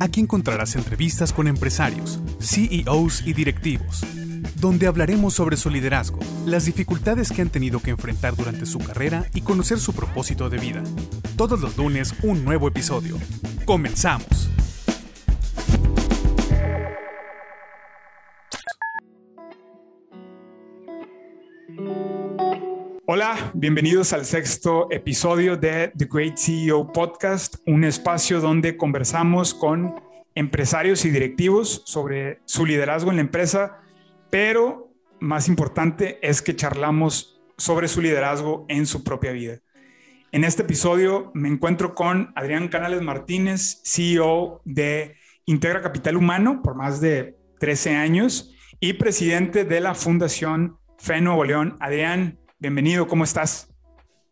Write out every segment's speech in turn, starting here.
Aquí encontrarás entrevistas con empresarios, CEOs y directivos, donde hablaremos sobre su liderazgo, las dificultades que han tenido que enfrentar durante su carrera y conocer su propósito de vida. Todos los lunes un nuevo episodio. Comenzamos. Hola, bienvenidos al sexto episodio de The Great CEO Podcast, un espacio donde conversamos con empresarios y directivos sobre su liderazgo en la empresa, pero más importante es que charlamos sobre su liderazgo en su propia vida. En este episodio me encuentro con Adrián Canales Martínez, CEO de Integra Capital Humano por más de 13 años y presidente de la Fundación FE Nuevo León. Adrián, Bienvenido, ¿cómo estás?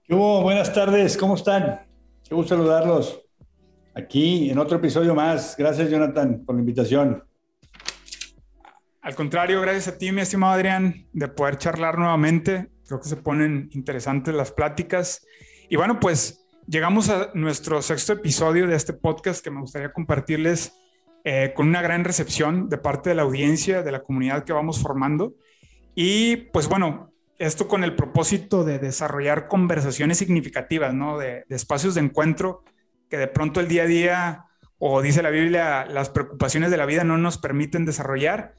¿Qué Buenas tardes, ¿cómo están? Qué gusto saludarlos. Aquí en otro episodio más. Gracias, Jonathan, por la invitación. Al contrario, gracias a ti, mi estimado Adrián, de poder charlar nuevamente. Creo que se ponen interesantes las pláticas. Y bueno, pues llegamos a nuestro sexto episodio de este podcast que me gustaría compartirles eh, con una gran recepción de parte de la audiencia, de la comunidad que vamos formando. Y pues bueno, esto con el propósito de desarrollar conversaciones significativas, ¿no? De, espacios de encuentro que de pronto el día a día, o dice la Biblia, las preocupaciones de la vida no nos permiten desarrollar.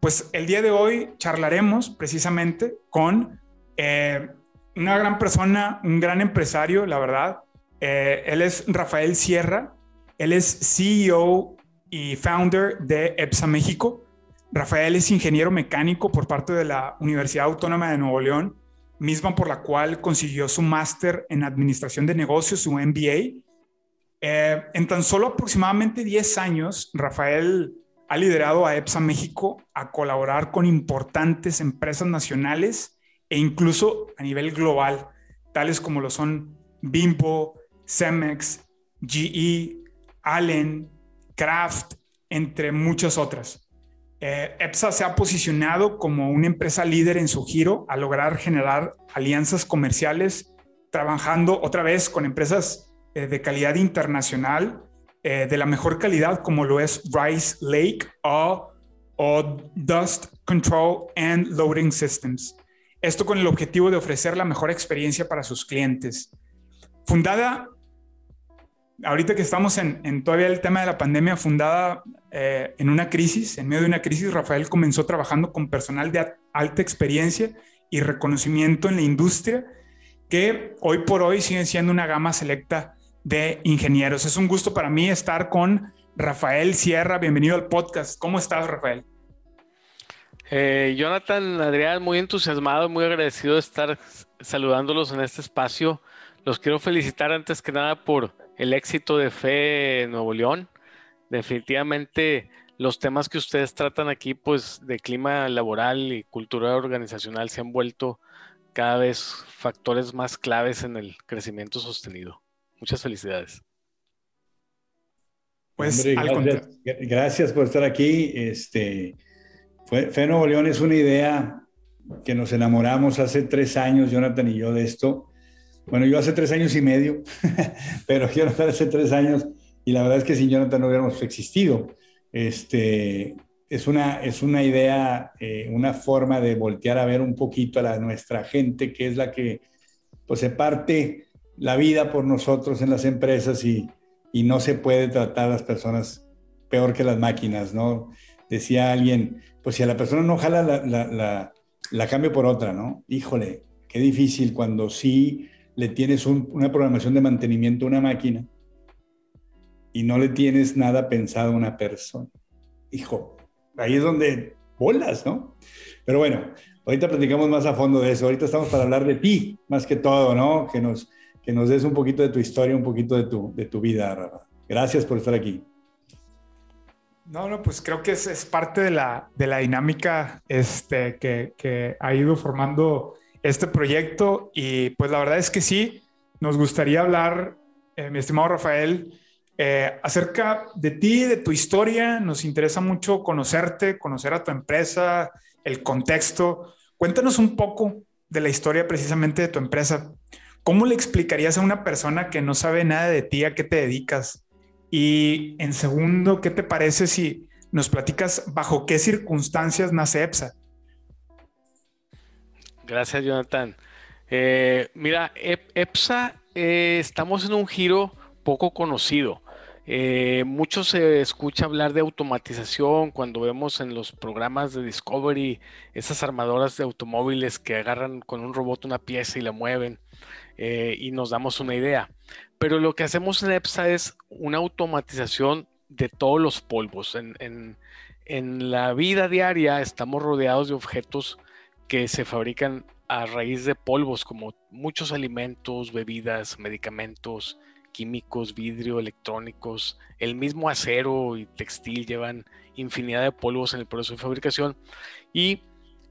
Pues el día de hoy charlaremos precisamente con eh, una gran persona, un gran empresario, la verdad. Eh, él es Rafael Sierra, él es CEO y founder de EPSA México. Rafael es ingeniero mecánico por parte de la Universidad Autónoma de Nuevo León, misma por la cual consiguió su máster en Administración de Negocios, su MBA. Eh, en tan solo aproximadamente 10 años, Rafael ha liderado a EPSA México a colaborar con importantes empresas nacionales e incluso a nivel global, tales como lo son Bimbo, Cemex, GE, Allen, Kraft, entre muchas otras. Eh, EPSA se ha posicionado como una empresa líder en su giro a lograr generar alianzas comerciales, trabajando otra vez con empresas eh, de calidad internacional, eh, de la mejor calidad, como lo es Rice Lake o, Dust Control and Loading Systems. Esto con el objetivo de ofrecer la mejor experiencia para sus clientes. Fundada ahorita que estamos en, todavía el tema de la pandemia, fundada eh, en una crisis, en medio de una crisis, Rafael comenzó trabajando con personal de alta experiencia y reconocimiento en la industria, que hoy por hoy siguen siendo una gama selecta de ingenieros. Es un gusto para mí estar con Rafael Sierra. Bienvenido al podcast. ¿Cómo estás, Rafael? Eh, Jonathan, Adrián, muy entusiasmado, muy agradecido de estar saludándolos en este espacio. Los quiero felicitar antes que nada por el éxito de Fe Nuevo León. Definitivamente los temas que ustedes tratan aquí, pues de clima laboral y cultura organizacional, se han vuelto cada vez factores más claves en el crecimiento sostenido. Muchas felicidades. Pues gracias, gracias, por estar aquí. Este, Fe Nuevo León es una idea que nos enamoramos hace tres años, Jonathan y yo, de esto. Bueno, yo hace tres años y medio, pero Jonathan hace tres años y la verdad es que sin Jonathan no hubiéramos existido. Este, es, una, es una idea, eh, una forma de voltear a ver un poquito a la, nuestra gente, que es la que pues, se parte la vida por nosotros en las empresas y, y no se puede tratar a las personas peor que las máquinas, ¿no? Decía alguien, pues si a la persona no jala, la, la, la, la cambio por otra, ¿no? Híjole, qué difícil cuando sí le tienes una programación de mantenimiento a una máquina y no le tienes nada pensado a una persona. Hijo, ahí es donde bolas, ¿no? Pero bueno, ahorita platicamos más a fondo de eso. Ahorita estamos para hablar de ti, más que todo, ¿no? Que nos, que nos des un poquito de tu historia, un poquito de tu, de tu vida, Rafa. Gracias por estar aquí. No, no, pues creo que es, es parte de la, de la dinámica este, que, que ha ido formando este proyecto y pues la verdad es que sí, nos gustaría hablar, eh, mi estimado Rafael, eh, acerca de ti, de tu historia. Nos interesa mucho conocerte, conocer a tu empresa, el contexto. Cuéntanos un poco de la historia precisamente de tu empresa. ¿Cómo le explicarías a una persona que no sabe nada de ti, a qué te dedicas? Y en segundo, ¿qué te parece si nos platicas bajo qué circunstancias nace EPSA? Gracias, Jonathan. Eh, mira, EPSA, eh, estamos en un giro poco conocido. Eh, mucho se escucha hablar de automatización cuando vemos en los programas de Discovery esas armadoras de automóviles que agarran con un robot una pieza y la mueven y nos damos una idea. Pero lo que hacemos en EPSA es una automatización de todos los polvos. En, en la vida diaria estamos rodeados de objetos que se fabrican a raíz de polvos como muchos alimentos, bebidas, medicamentos, químicos, vidrio, electrónicos, el mismo acero y textil llevan infinidad de polvos en el proceso de fabricación y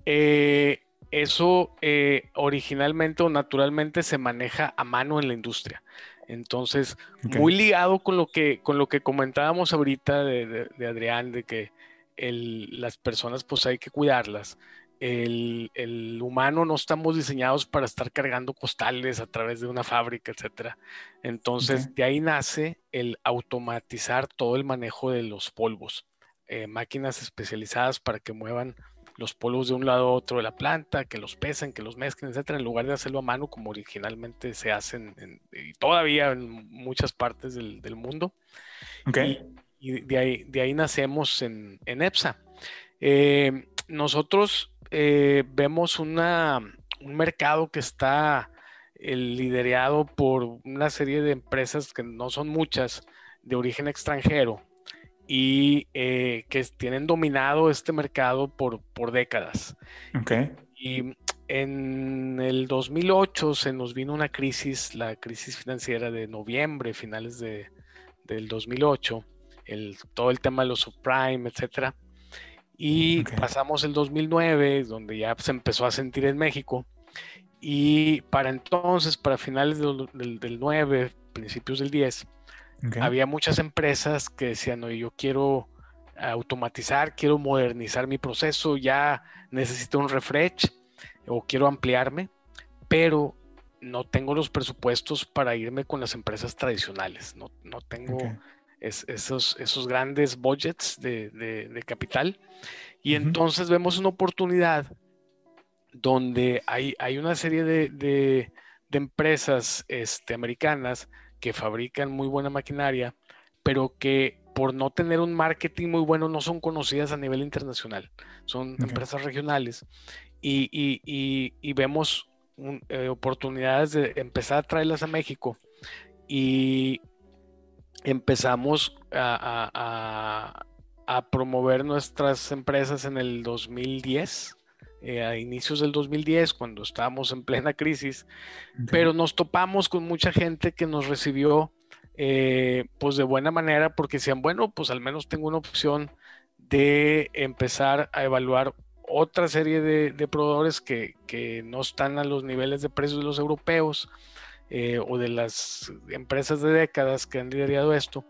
eh, eso eh, originalmente o naturalmente se maneja a mano en la industria. Entonces, muy ligado con lo que, con lo que comentábamos ahorita de, Adrián, de que las personas pues hay que cuidarlas el, humano no estamos diseñados para estar cargando costales a través de una fábrica, etcétera. Entonces, de ahí nace el automatizar todo el manejo de los polvos. Eh, máquinas especializadas para que muevan los polvos de un lado a otro de la planta, que los pesen, que los mezclen, etcétera, en lugar de hacerlo a mano como originalmente se hacen y todavía en muchas partes del, mundo. Y, de, ahí, de ahí nacemos en, en EPSA. Eh, nosotros eh, vemos una, un mercado que está eh, liderado por una serie de empresas que no son muchas de origen extranjero y eh, que tienen dominado este mercado por, por décadas. Y en el 2008 se nos vino una crisis, la crisis financiera de noviembre, finales de, del 2008, el, todo el tema de los subprime, etcétera y pasamos el 2009, donde ya se empezó a sentir en México. Y para entonces, para finales del, 9, principios del 10, había muchas empresas que decían, oye, yo quiero automatizar, quiero modernizar mi proceso, ya necesito un refresh o quiero ampliarme, pero no tengo los presupuestos para irme con las empresas tradicionales, no, no tengo esos, esos grandes budgets de, capital. Y entonces vemos una oportunidad donde hay, hay una serie de, empresas este, americanas que fabrican muy buena maquinaria, pero que por no tener un marketing muy bueno no son conocidas a nivel internacional. Son empresas regionales. Y, vemos eh, oportunidades de empezar a traerlas a México. Y, empezamos a, promover nuestras empresas en el 2010. Eh, a inicios del 2010, cuando estábamos en plena crisis, pero nos topamos con mucha gente que nos recibió eh, pues de buena manera porque decían, bueno, pues al menos tengo una opción de empezar a evaluar otra serie de, proveedores que, que, no están a los niveles de precios de los europeos, eh, o de las empresas de décadas que han liderado esto.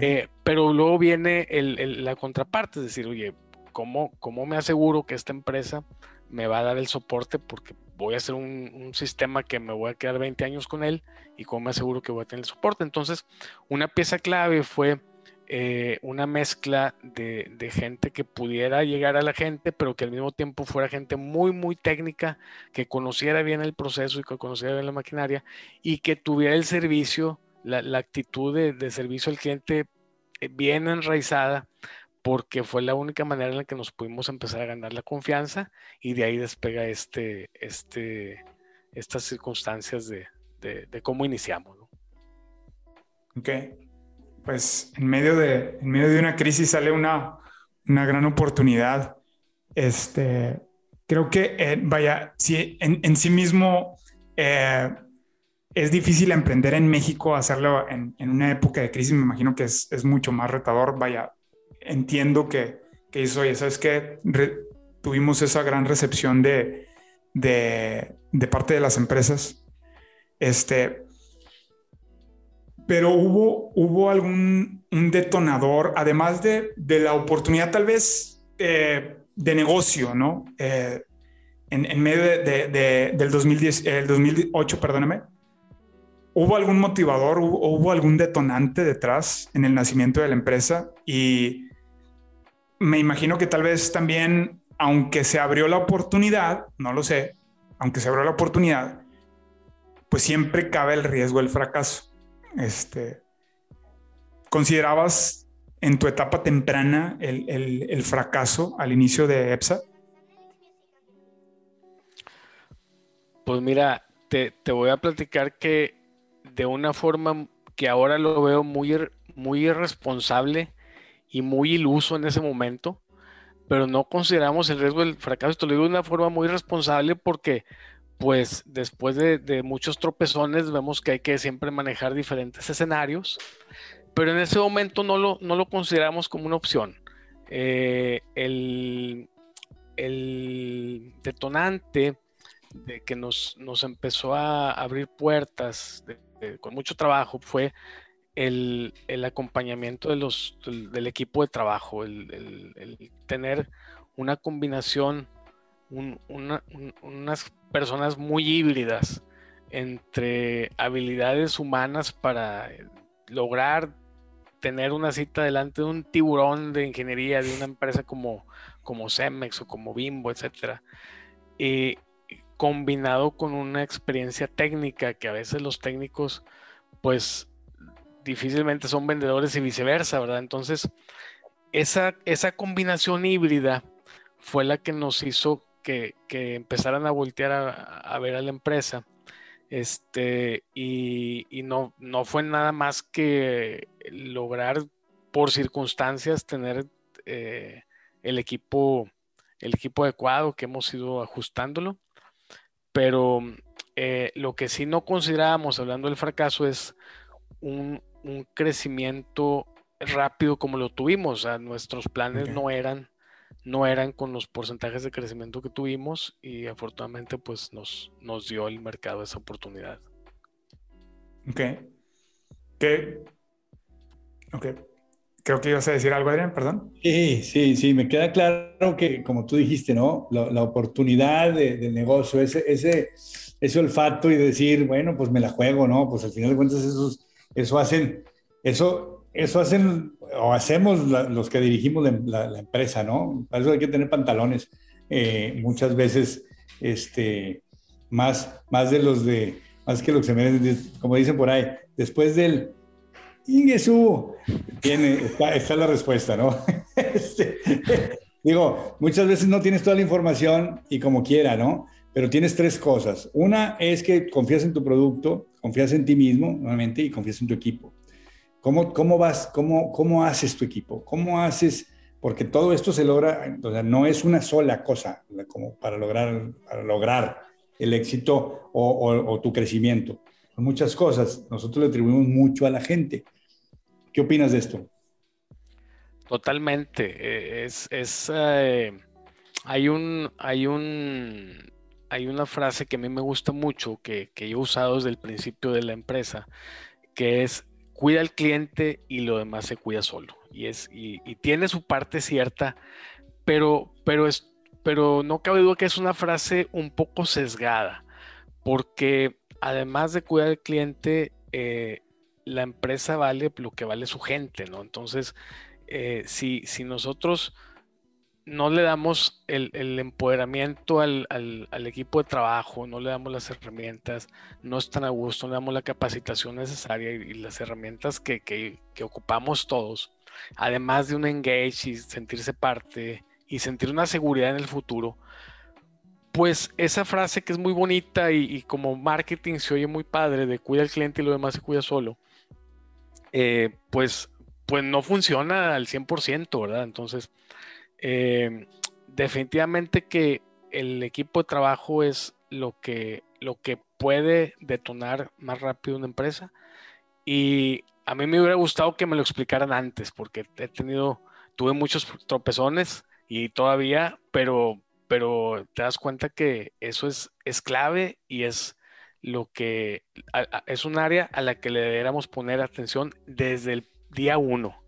Eh, pero luego viene la contraparte, es decir, oye, ¿cómo, ¿cómo me aseguro que esta empresa me va a dar el soporte? Porque voy a hacer un, un, sistema que me voy a quedar 20 años con él y cómo me aseguro que voy a tener el soporte. Entonces, una pieza clave fue eh, una mezcla de, gente que pudiera llegar a la gente, pero que al mismo tiempo fuera gente muy, muy técnica, que conociera bien el proceso y que conociera bien la maquinaria y que tuviera el servicio, la, actitud de, servicio al cliente eh, bien enraizada, porque fue la única manera en la que nos pudimos empezar a ganar la confianza y de ahí despega este, este, estas circunstancias de, cómo iniciamos. ¿no? Ok pues en medio de, en medio de una crisis sale una, una gran oportunidad. Este, creo que, eh, vaya, si en, en, sí mismo eh, es difícil emprender en México, hacerlo en, en, una época de crisis, me imagino que es, es mucho más retador. Vaya, entiendo que, que eso, oye, ¿sabes qué? tuvimos esa gran recepción de, de, de parte de las empresas. Este, pero hubo, hubo algún un detonador, además de, de la oportunidad tal vez eh, de negocio, ¿no? Eh, en, en, medio de, de, del 2010, el 2008, perdóname. ¿hubo algún motivador, hubo, hubo algún detonante detrás en el nacimiento de la empresa? Y me imagino que tal vez también, aunque se abrió la oportunidad, no lo sé, aunque se abrió la oportunidad, pues siempre cabe el riesgo del fracaso. Este, ¿Considerabas en tu etapa temprana el, fracaso al inicio de EPSA? Pues mira, te, voy a platicar que de una forma que ahora lo veo muy, muy irresponsable y muy iluso en ese momento, pero no consideramos el riesgo del fracaso. Esto lo digo de una forma muy responsable porque, pues, después de, muchos tropezones, vemos que hay que siempre manejar diferentes escenarios pero en ese momento no lo, no lo consideramos como una opción. Eh, el, detonante de que nos, nos, empezó a abrir puertas con mucho trabajo fue el, acompañamiento de los, del, equipo de trabajo, el, tener una combinación, unas personas muy híbridas entre habilidades humanas para lograr tener una cita delante de un tiburón de ingeniería de una empresa como, como Cemex o como Bimbo, etcétera, y combinado con una experiencia técnica que a veces los técnicos, pues difícilmente son vendedores y viceversa, ¿verdad? Entonces, esa, esa combinación híbrida fue la que nos hizo que, empezaran a voltear a ver a la empresa este, y, no, no fue nada más que lograr por circunstancias tener eh, el equipo el equipo adecuado que hemos ido ajustándolo. Pero eh, lo que sí no considerábamos hablando del fracaso es un, crecimiento rápido como lo tuvimos. O nuestros planes no eran no eran con los porcentajes de crecimiento que tuvimos y afortunadamente pues nos, nos dio el mercado esa oportunidad. Ok. ¿Qué? Ok. Creo que ibas a decir algo, Adrián, perdón. Sí, sí, sí, me queda claro que, como tú dijiste, ¿no? La, oportunidad de, negocio, ese, ese, ese olfato y decir, bueno, pues me la juego, ¿no? Pues al final de cuentas eso, eso hacen, eso, eso hacen o hacemos los que dirigimos la, empresa, ¿no? Para eso hay que tener pantalones. Eh, muchas veces, este, más, más de los de, más que lo que se merecen, como dicen por ahí, después del Ingesu, tiene, está, está, la respuesta, ¿no? Este, digo, muchas veces no tienes toda la información y como quiera, ¿no? Pero tienes tres cosas. Una es que confías en tu producto, confías en ti mismo, nuevamente, y confías en tu equipo. ¿Cómo, cómo vas, cómo, cómo haces tu equipo? ¿Cómo haces? Porque todo esto se logra, o sea, no es una sola cosa como para lograr, lograr el éxito o, tu crecimiento. Son muchas cosas. Nosotros le atribuimos mucho a la gente. ¿Qué opinas de esto? Totalmente. Eh, es, es eh, hay un, hay un, hay una frase que a mí me gusta mucho, que, que yo he usado desde el principio de la empresa, que es cuida al cliente y lo demás se cuida solo. Y, es, y, tiene su parte cierta, pero, pero, es, pero no cabe duda que es una frase un poco sesgada, porque además de cuidar al cliente, eh, la empresa vale lo que vale su gente, ¿no? Entonces, eh, si, si nosotros no le damos el, empoderamiento al, equipo de trabajo, no le damos las herramientas, no están a gusto, no le damos la capacitación necesaria y, las herramientas que, ocupamos todos, además de un engage y sentirse parte y sentir una seguridad en el futuro, pues esa frase que es muy bonita y, como marketing se oye muy padre de cuida al cliente y lo demás se cuida solo, eh, pues, pues no funciona al 100%, ¿verdad? Entonces, eh, definitivamente que el equipo de trabajo es lo que, lo que puede detonar más rápido una empresa. Y a mí me hubiera gustado que me lo explicaran antes, porque he tenido, tuve muchos tropezones y todavía, pero, pero te das cuenta que eso es, es clave y es lo que es un área a la que le deberíamos poner atención desde el día uno.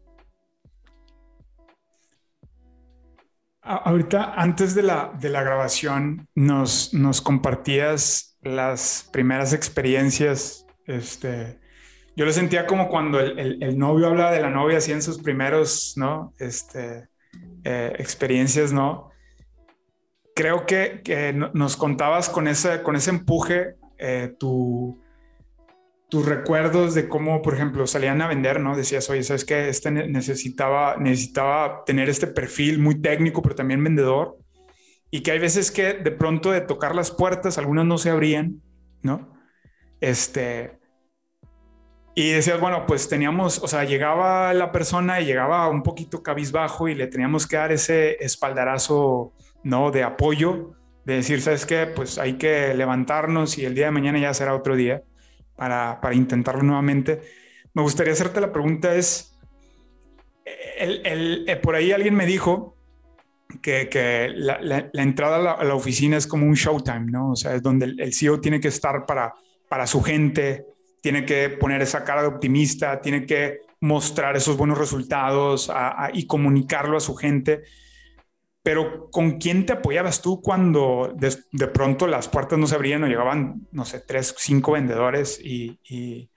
Ahorita, antes de la, de la grabación, nos, nos compartías las primeras experiencias Este, yo lo sentía como cuando el, novio habla de la novia así en sus primeros, ¿no? Este, eh, experiencias, ¿no? Creo que, que, nos contabas con ese, con ese empuje eh, tu, tus recuerdos de cómo, por ejemplo, salían a vender, ¿no? Decías, oye, ¿sabes qué? Este necesitaba, necesitaba tener este perfil muy técnico, pero también vendedor. Y que hay veces que de pronto de tocar las puertas, algunas no se abrían, ¿no? Este, y decías, bueno, pues teníamos, o sea, llegaba la persona y llegaba un poquito cabizbajo y le teníamos que dar ese espaldarazo, ¿no? De apoyo, de decir, ¿sabes qué? Pues hay que levantarnos y el día de mañana ya será otro día para, para intentarlo nuevamente. Me gustaría hacerte la pregunta es, el, el, eh, por ahí alguien me dijo que, que la, entrada a la, oficina es como un showtime, ¿no? O sea, es donde el, el CEO tiene que estar para, para su gente, tiene que poner esa cara de optimista, tiene que mostrar esos buenos resultados y comunicarlo a su gente. Pero ¿con quién te apoyabas tú cuando de, pronto las puertas no se abrían o llegaban, no sé, tres, cinco vendedores y, y,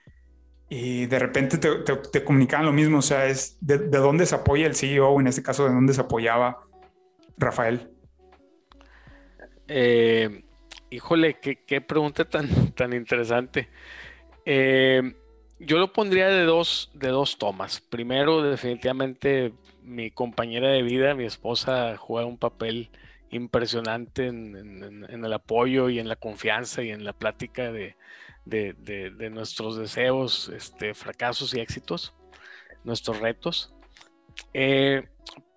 de repente te, te, comunicaban lo mismo? O sea, es de, dónde se apoya el CEO, en este caso, de dónde se apoyaba Rafael. Eh, híjole, qué, qué, pregunta tan, tan interesante. Eh, yo lo pondría de dos, de dos tomas. Primero, definitivamente, mi compañera de vida, mi esposa, juega un papel impresionante en, el apoyo y en la confianza y en la plática de, nuestros deseos, este, fracasos y éxitos, nuestros retos. Eh,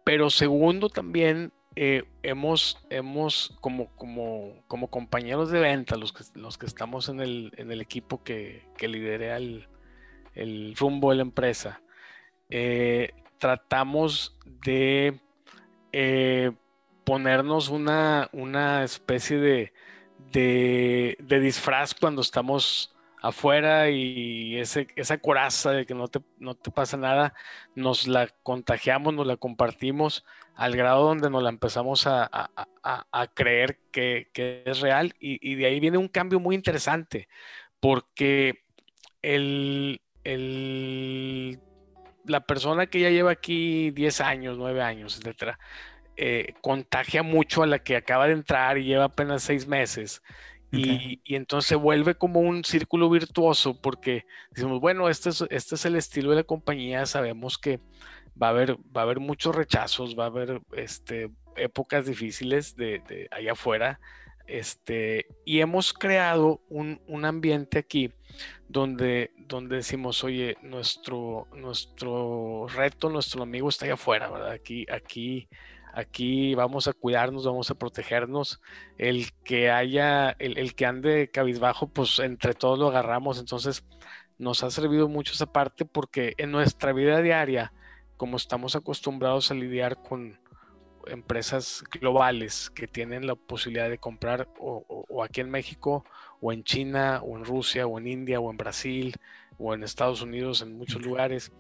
pero segundo, también eh, hemos, hemos como, como, como compañeros de venta, los que, los que estamos en el, en el equipo que, que lidera el, el, rumbo de la empresa, eh, tratamos de eh, ponernos una, una especie de, de, disfraz cuando estamos afuera y ese, esa coraza de que no te, no te pasa nada, nos la contagiamos, nos la compartimos al grado donde nos la empezamos a, creer que, es real. Y, de ahí viene un cambio muy interesante porque el, la persona que ya lleva aquí 10 años, 9 años, etcétera, eh, contagia mucho a la que acaba de entrar y lleva apenas 6 meses. Y, entonces se vuelve como un círculo virtuoso porque decimos, bueno, este es, este es el estilo de la compañía, sabemos que va a haber, va a haber muchos rechazos, va a haber este, épocas difíciles de, allá afuera. Este, y hemos creado un, ambiente aquí donde, donde decimos, oye, nuestro, nuestro reto, nuestro amigo está allá afuera, ¿verdad? Aquí, aquí, aquí vamos a cuidarnos, vamos a protegernos. El que haya, el, el que ande cabizbajo, pues entre todos lo agarramos. Entonces, nos ha servido mucho esa parte porque en nuestra vida diaria, como estamos acostumbrados a lidiar con empresas globales que tienen la posibilidad de comprar o, aquí en México o en China o en Rusia o en India o en Brasil o en Estados Unidos en muchos lugares,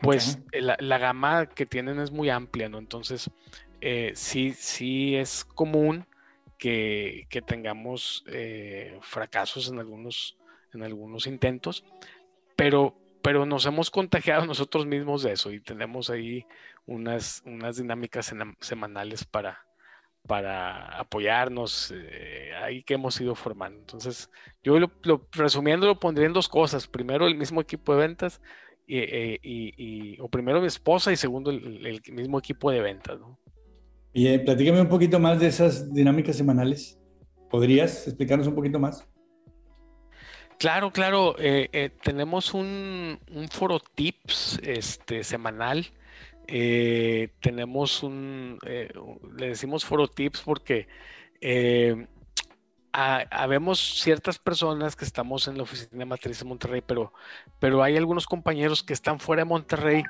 pues la, gama que tienen es muy amplia, ¿no? Entonces, eh, sí, sí es común que, tengamos eh, fracasos en algunos, en algunos intentos, pero pero nos hemos contagiado nosotros mismos de eso y tenemos ahí unas, unas dinámicas semanales para, para apoyarnos, eh, ahí que hemos ido formando. Entonces, yo lo, resumiendo lo pondría en dos cosas. Primero, el mismo equipo de ventas, y, eh, o primero mi esposa y segundo, el, mismo equipo de ventas. ¿no? Y eh, platícame un poquito más de esas dinámicas semanales. ¿Podrías explicarnos un poquito más? Claro, claro. Eh, tenemos un, foro tips este, semanal. Eh, tenemos un, le decimos foro tips porque habemos ciertas personas que estamos en la oficina matriz de Monterrey, pero, pero hay algunos compañeros que están fuera de Monterrey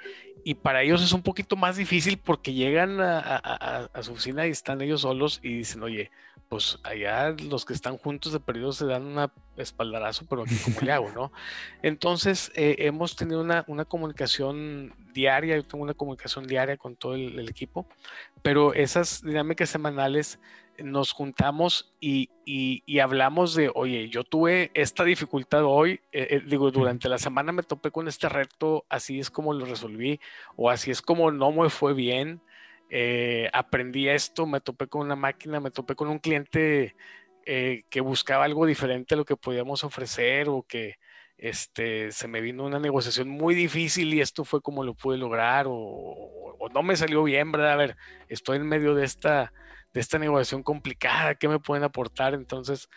y para ellos es un poquito más difícil porque llegan a, a su oficina y están ellos solos y dicen, oye, pues allá los que están juntos de periodo se dan una espaldarazo, pero aquí como le hago, ¿no? Entonces, eh, hemos tenido una, comunicación diaria, yo tengo una comunicación diaria con todo el, equipo, pero esas dinámicas semanales nos juntamos y, hablamos de, oye, yo tuve esta dificultad hoy, eh, eh, digo, durante la semana me topé con este reto, así es como lo resolví, o así es como no me fue bien, eh, aprendí esto, me topé con una máquina, me topé con un cliente que buscaba algo diferente a lo que podíamos ofrecer o que este, se me vino una negociación muy difícil y esto fue como lo pude lograr o, no me salió bien, ¿verdad? A ver, estoy en medio de esta, de esta negociación complicada, ¿qué me pueden aportar? Entonces,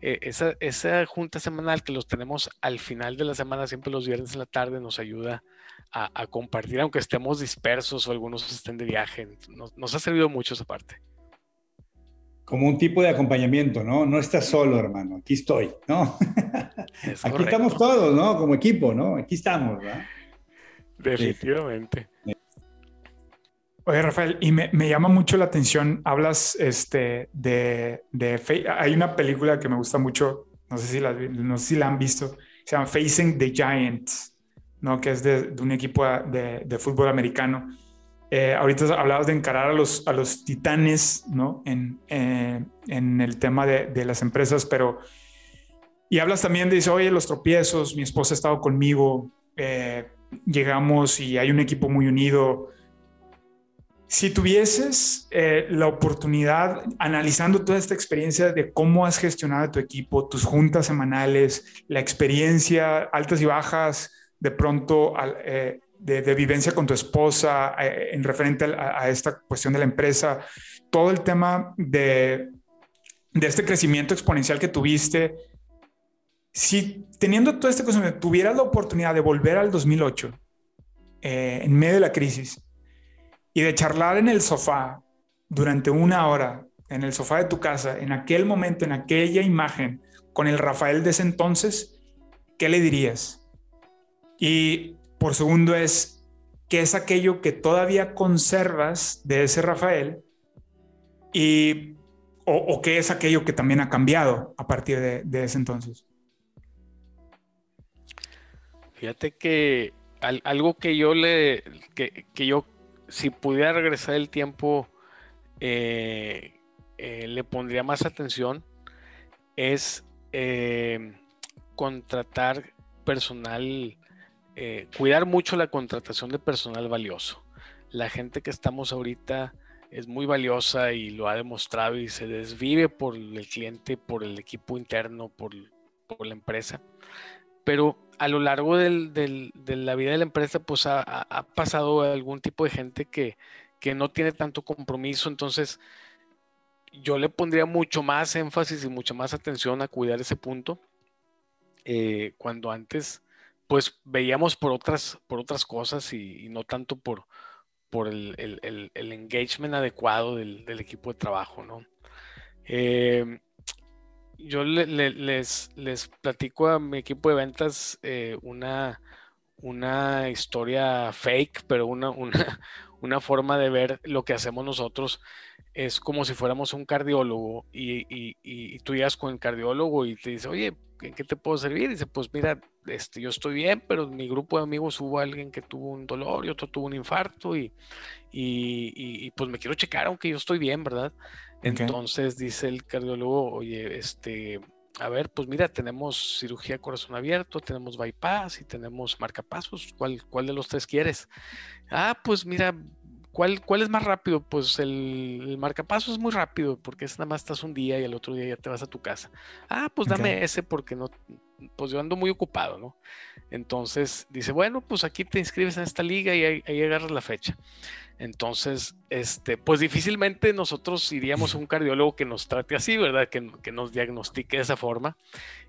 eh, esa, esa junta semanal que los tenemos al final de la semana, siempre los viernes en la tarde, nos ayuda a, compartir, aunque estemos dispersos o algunos estén de viaje. Nos, ha servido mucho esa parte. Como un tipo de acompañamiento, ¿no? No estás solo, hermano, aquí estoy, ¿no? aquí estamos todos, ¿no? Como equipo, ¿no? Aquí estamos, ¿verdad? Definitivamente. Oye, Rafael, y me, llama mucho la atención, hablas este, de, de, Hay una película que me gusta mucho, no sé si la, no sé si la han visto, se llama Facing the Giants. ¿no? que es de, un equipo de, fútbol americano. Eh, ahorita hablabas de encarar a los, a los titanes ¿no? en, eh, en el tema de, las empresas, pero... Y hablas también de, oye, los tropiezos, mi esposa ha estado conmigo, eh, llegamos y hay un equipo muy unido. Si tuvieses la oportunidad, analizando toda esta experiencia de cómo has gestionado tu equipo, tus juntas semanales, la experiencia, altas y bajas, de pronto eh, de, vivencia con tu esposa eh, en referente a, esta cuestión de la empresa, todo el tema de, de este crecimiento exponencial que tuviste. Si teniendo todo este crecimiento tuvieras la oportunidad de volver al 2008, eh, en medio de la crisis, y de charlar en el sofá durante una hora, en el sofá de tu casa, en aquel momento, en aquella imagen, con el Rafael de ese entonces, ¿qué le dirías? Y por segundo es, ¿qué es aquello que todavía conservas de ese Rafael? Y, o, qué es aquello que también ha cambiado a partir de, ese entonces? Fíjate que algo que yo le, que, yo, si pudiera regresar el tiempo, eh, eh, le pondría más atención, es eh, contratar personal cuidar mucho la contratación de personal valioso. La gente que estamos ahorita es muy valiosa y lo ha demostrado y se desvive por el cliente, por el equipo interno, por, la empresa. Pero a lo largo de la vida de la empresa, pues ha, pasado algún tipo de gente que, no tiene tanto compromiso. Entonces, yo le pondría mucho más énfasis y mucha más atención a cuidar ese punto. Eh, cuando antes pues veíamos por otras, por otras cosas y, no tanto por, por el, engagement adecuado del, equipo de trabajo, ¿no? Em, yo les, platico a mi equipo de ventas eh, una, una historia fake, pero una, una, forma de ver lo que hacemos nosotros. Es como si fuéramos un cardiólogo y, y tú llegas con el cardiólogo y te dice, oye, ¿en qué te puedo servir? dice, pues mira, este, yo estoy bien, pero en mi grupo de amigos hubo alguien que tuvo un dolor y otro tuvo un infarto y, y, pues me quiero checar aunque yo estoy bien, ¿verdad? Entonces dice el cardiólogo, oye, este, a ver, pues mira, tenemos cirugía corazón abierto, tenemos bypass y tenemos marcapasos, ¿cuál, cuál de los tres quieres? Ah, pues mira, ¿Cuál, ¿Cuál, es más rápido? Pues el, el, marcapaso es muy rápido porque es nada más estás un día y el otro día ya te vas a tu casa. Ah, pues dame ese porque no, pues yo ando muy ocupado, ¿no? Entonces dice, bueno, pues aquí te inscribes en esta liga y ahí, agarras la fecha. Entonces, este, pues difícilmente nosotros iríamos a un cardiólogo que nos trate así, ¿verdad? Que, que nos diagnostique de esa forma.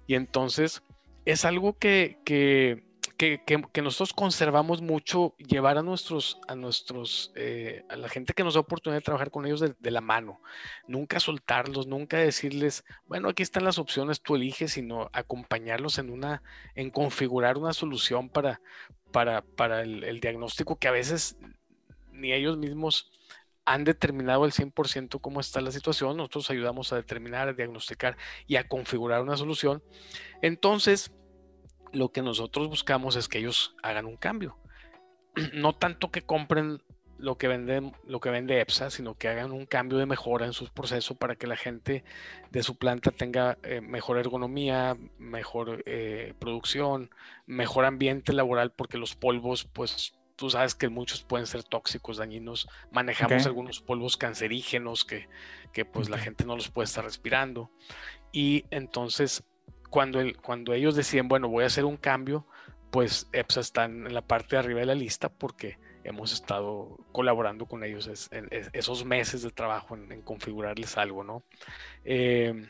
Y entonces es algo que, que que, nosotros conservamos mucho, llevar a nuestros, a nuestros, eh, a la gente que nos da oportunidad de trabajar con ellos de, la mano, nunca soltarlos, nunca decirles, bueno, aquí están las opciones, tú eliges, sino acompañarlos en una, en configurar una solución para, para, para el, diagnóstico que a veces ni ellos mismos han determinado el 100% cómo está la situación, nosotros ayudamos a determinar, a diagnosticar y a configurar una solución. Entonces, lo que nosotros buscamos es que ellos hagan un cambio. No tanto que compren lo que vende, lo que vende EPSA, sino que hagan un cambio de mejora en su proceso para que la gente de su planta tenga eh, mejor ergonomía, mejor eh, producción, mejor ambiente laboral, porque los polvos, pues tú sabes que muchos pueden ser tóxicos, dañinos. Manejamos algunos polvos cancerígenos que, que pues la gente no los puede estar respirando. Y entonces, cuando, el, cuando ellos deciden, bueno, voy a hacer un cambio, pues EPSA está en la parte de arriba de la lista porque hemos estado colaborando con ellos en, esos meses de trabajo en, configurarles algo, ¿no? Em,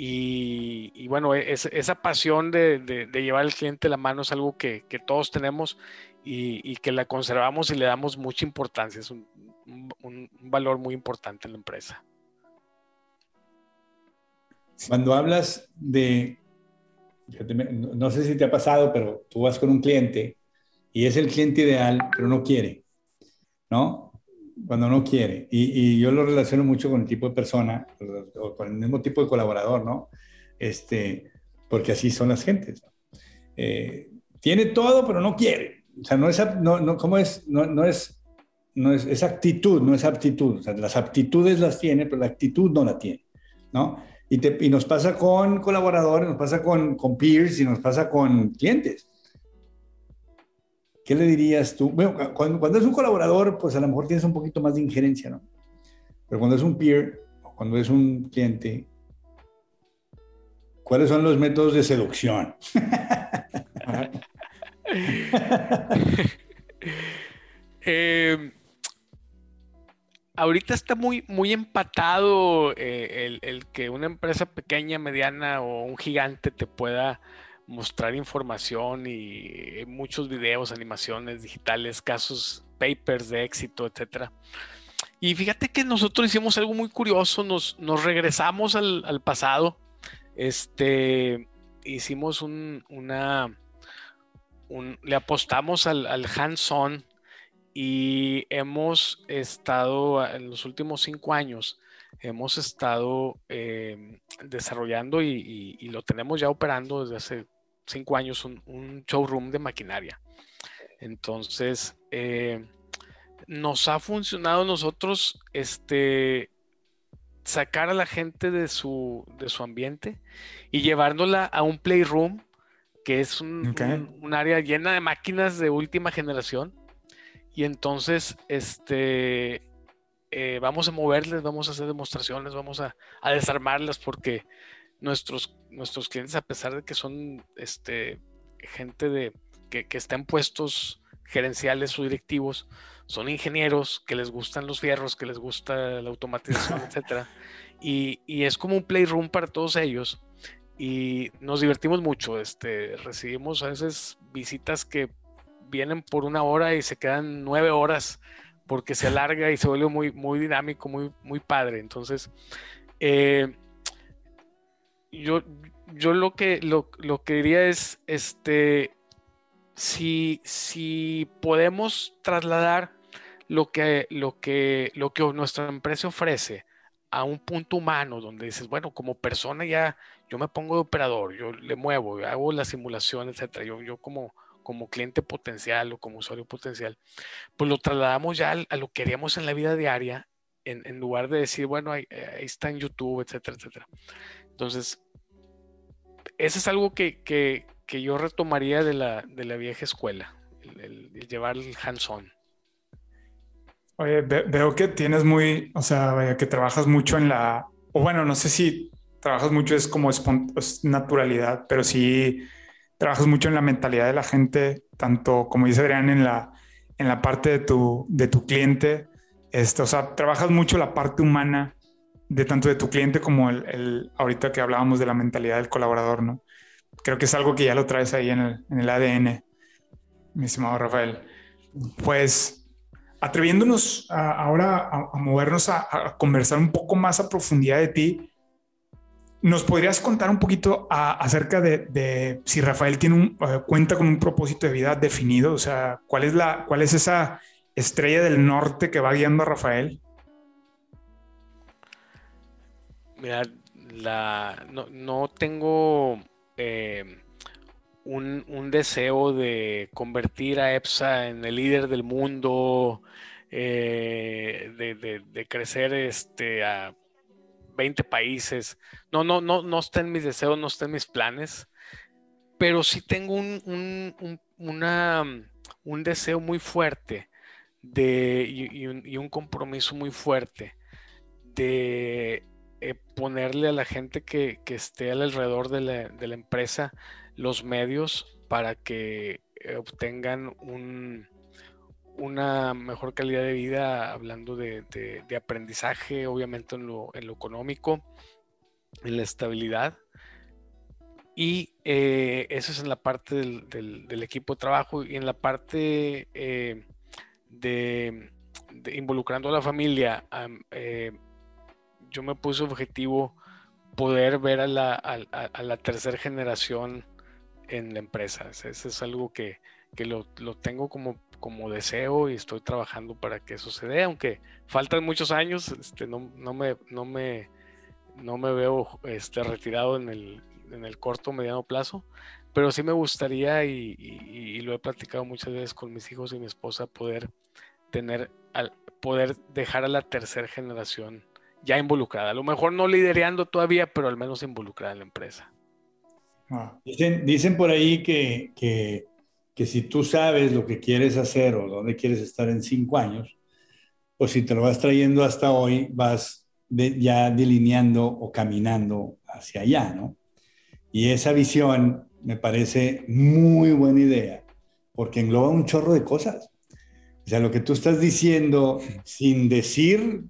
y, bueno, e, esa pasión de, llevar al cliente la mano es algo que, todos tenemos y, que la conservamos y le damos mucha importancia. Es un, valor muy importante en la empresa. Cuando hablas de, no sé si te ha pasado, pero tú vas con un cliente y es el cliente ideal, pero no quiere, ¿no? Cuando no quiere. Y, yo lo relaciono mucho con el tipo de persona, o con el mismo tipo de colaborador, ¿no? Este, porque así son las gentes. Eh, tiene todo, pero no quiere. O sea, no es, no, no, ¿cómo es? No, no es, no es, es actitud, no es aptitud. O sea, las aptitudes las tiene, pero la actitud no la tiene, ¿no? Y, te, y nos pasa con colaboradores, nos pasa con, con peers y nos pasa con clientes. ¿Qué le dirías tú? Bueno, cuando, cuando, es un colaborador, pues a lo mejor tienes un poquito más de injerencia, ¿no? Pero cuando es un peer, o cuando es un cliente, ¿cuáles son los métodos de seducción? eh, ahorita está muy, muy empatado eh, el, que una empresa pequeña, mediana o un gigante te pueda mostrar información y muchos videos, animaciones digitales, casos, papers de éxito, etcétera. Y fíjate que nosotros hicimos algo muy curioso, nos, regresamos al, pasado, este, hicimos un, una, le apostamos al, al hands-on y hemos estado en los últimos cinco años, hemos estado em, desarrollando y, lo tenemos ya operando desde hace cinco años un, showroom de maquinaria. Entonces, eh, nos ha funcionado nosotros este, sacar a la gente de su, de su ambiente y llevándola a un playroom, que es un, área llena de máquinas de última generación. Y entonces, este, eh, vamos a moverles, vamos a hacer demostraciones, vamos a, a desarmarlas porque nuestros, nuestros clientes, a pesar de que son este, gente de, que, que está en puestos gerenciales o directivos, son ingenieros que les gustan los fierros, que les gusta la automatización, etc. Y, y, es como un playroom para todos ellos. Y nos divertimos mucho. Este, recibimos a veces visitas que vienen por una hora y se quedan nueve horas porque se alarga y se vuelve muy, muy dinámico, muy, muy padre. Entonces, eh, yo, yo lo que, lo, que diría es, este, si, si podemos trasladar lo que, lo, que, lo que nuestra empresa ofrece a un punto humano donde dices, bueno, como persona ya yo me pongo de operador, yo le muevo, hago la simulación, etcétera. Yo, como, como cliente potencial o como usuario potencial, pues lo trasladamos ya a, lo que haríamos en la vida diaria en, lugar de decir, bueno, ahí, ahí, está en YouTube, etcétera, etcétera. Entonces, eso es algo que, yo retomaría de la, vieja escuela, el, llevar el hands-on. Oye, veo que tienes muy, o sea, que trabajas mucho en la, o bueno, no sé si trabajas mucho, es como es naturalidad, pero sí trabajas mucho en la mentalidad de la gente, tanto como dice Adrián, en la, en la parte de tu, de tu cliente, este, o sea, trabajas mucho la parte humana de tanto de tu cliente como el, ahorita que hablábamos de la mentalidad del colaborador, ¿no? Creo que es algo que ya lo traes ahí en el, en el ADN, mi estimado Rafael. Pues atreviéndonos ahora a, movernos a, conversar un poco más a profundidad de ti, ¿Nos podrías contar un poquito acerca de, si Rafael tiene un, eh, cuenta con un propósito de vida definido? O sea, ¿cuál es, la, ¿cuál es esa estrella del norte que va guiando a Rafael? Mira, no, no tengo eh, un, deseo de convertir a EPSA en el líder del mundo, eh, de, de, crecer este, a 20 países. No, no, no, no está en mis deseos, no está en mis planes, pero sí tengo un, un, deseo muy fuerte de, y, un, compromiso muy fuerte de eh, ponerle a la gente que, esté alrededor de la, de la, empresa los medios para que eh, obtengan un, una mejor calidad de vida, hablando de, aprendizaje, obviamente en lo, económico, en la estabilidad. Y eh, eso es en la parte del, equipo de trabajo y en la parte eh, de, involucrando a la familia. Eh, yo me puse objetivo poder ver a la, a, la tercera generación en la empresa. Eso es algo que, lo, lo, tengo como como deseo y estoy trabajando para que dé, aunque faltan muchos años, este, no, no, me, no, me, no me veo este, retirado en el, en el corto mediano plazo, pero sí me gustaría y, lo he platicado muchas veces con mis hijos y mi esposa, poder tener, al, poder dejar a la tercera generación ya involucrada, a lo mejor no liderando todavía, pero al menos involucrada en la empresa. Ah. Dicen, dicen por ahí que, que que si tú sabes lo que quieres hacer o dónde quieres estar en cinco años, pues si te lo vas trayendo hasta hoy, vas ya delineando o caminando hacia allá, ¿no? Y esa visión me parece muy buena idea, porque engloba un chorro de cosas. O sea, lo que tú estás diciendo sin decir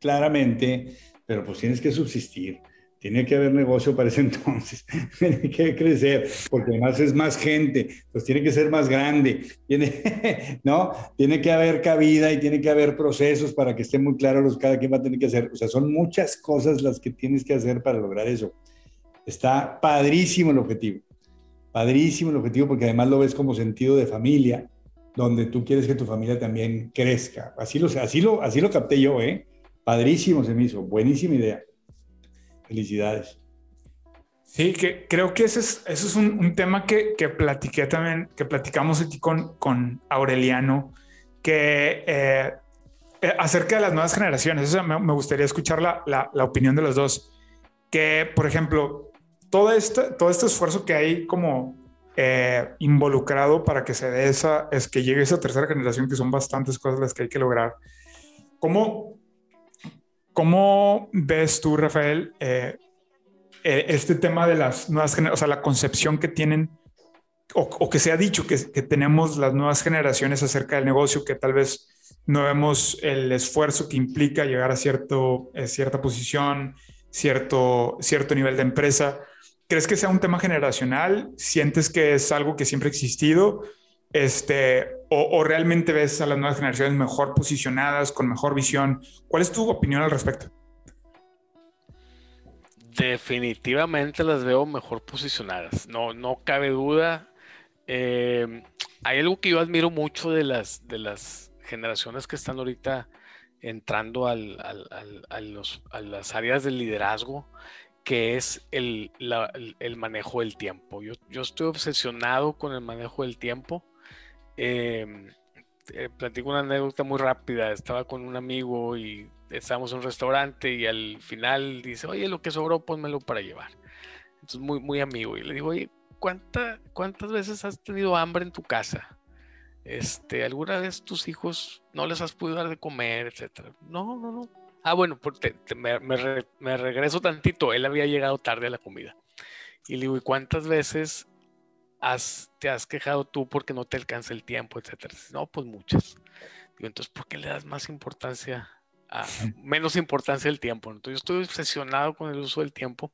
claramente, pero pues tienes que subsistir tiene que haber negocio para ese entonces, tiene que crecer, porque además es más gente, pues tiene que ser más grande, tiene, ¿no? Tiene que haber cabida y tiene que haber procesos para que esté muy claro los cada quien va a tener que hacer. O sea, son muchas cosas las que tienes que hacer para lograr eso. Está padrísimo el objetivo, padrísimo el objetivo, porque además lo ves como sentido de familia, donde tú quieres que tu familia también crezca. Así lo, así lo, así lo capté yo, ¿eh? Padrísimo se me hizo, buenísima idea. Felicidades. Sí, que creo que ese es, eso es un, tema que, que, platiqué también, que platicamos aquí con, con Aureliano, que eh, eh, acerca de las nuevas generaciones, me, gustaría escuchar la, la, opinión de los dos, que por ejemplo, todo este, todo este esfuerzo que hay como eh, involucrado para que se dé esa, es que llegue esa tercera generación, que son bastantes cosas las que hay que lograr. ¿Cómo, ¿Cómo ves tú, Rafael, eh, eh, este tema de las nuevas generaciones, o sea, la concepción que tienen o, que se ha dicho que, tenemos las nuevas generaciones acerca del negocio, que tal vez no vemos el esfuerzo que implica llegar a cierto, eh, cierta posición, cierto, cierto nivel de empresa? ¿Crees que sea un tema generacional? ¿Sientes que es algo que siempre ha existido? Este, o, realmente ves a las nuevas generaciones mejor posicionadas, con mejor visión? ¿Cuál es tu opinión al respecto? Definitivamente las veo mejor posicionadas, no, no cabe duda. Eh, hay algo que yo admiro mucho de las, de las generaciones que están ahorita entrando al, a, los, a, las áreas del liderazgo, que es el, el manejo del tiempo. Yo, yo, estoy obsesionado con el manejo del tiempo. Em, eh, platico una anécdota muy rápida. Estaba con un amigo y estábamos en un restaurante y al final dice, oye, lo que sobró, pónmelo para llevar. Entonces, muy, muy amigo. Y le digo, oye, ¿cuánta, ¿cuántas veces has tenido hambre en tu casa? Este, ¿Alguna vez tus hijos no les has podido dar de comer, etcétera? No, no, no. Ah, bueno, me, me regreso tantito. Él había llegado tarde a la comida. Y le digo, ¿y cuántas veces te has quejado tú porque no te alcanza el tiempo, etcétera. No, pues muchas. Digo, entonces, ¿por qué le das más importancia, a, menos importancia al tiempo? Entonces, yo estoy obsesionado con el uso del tiempo,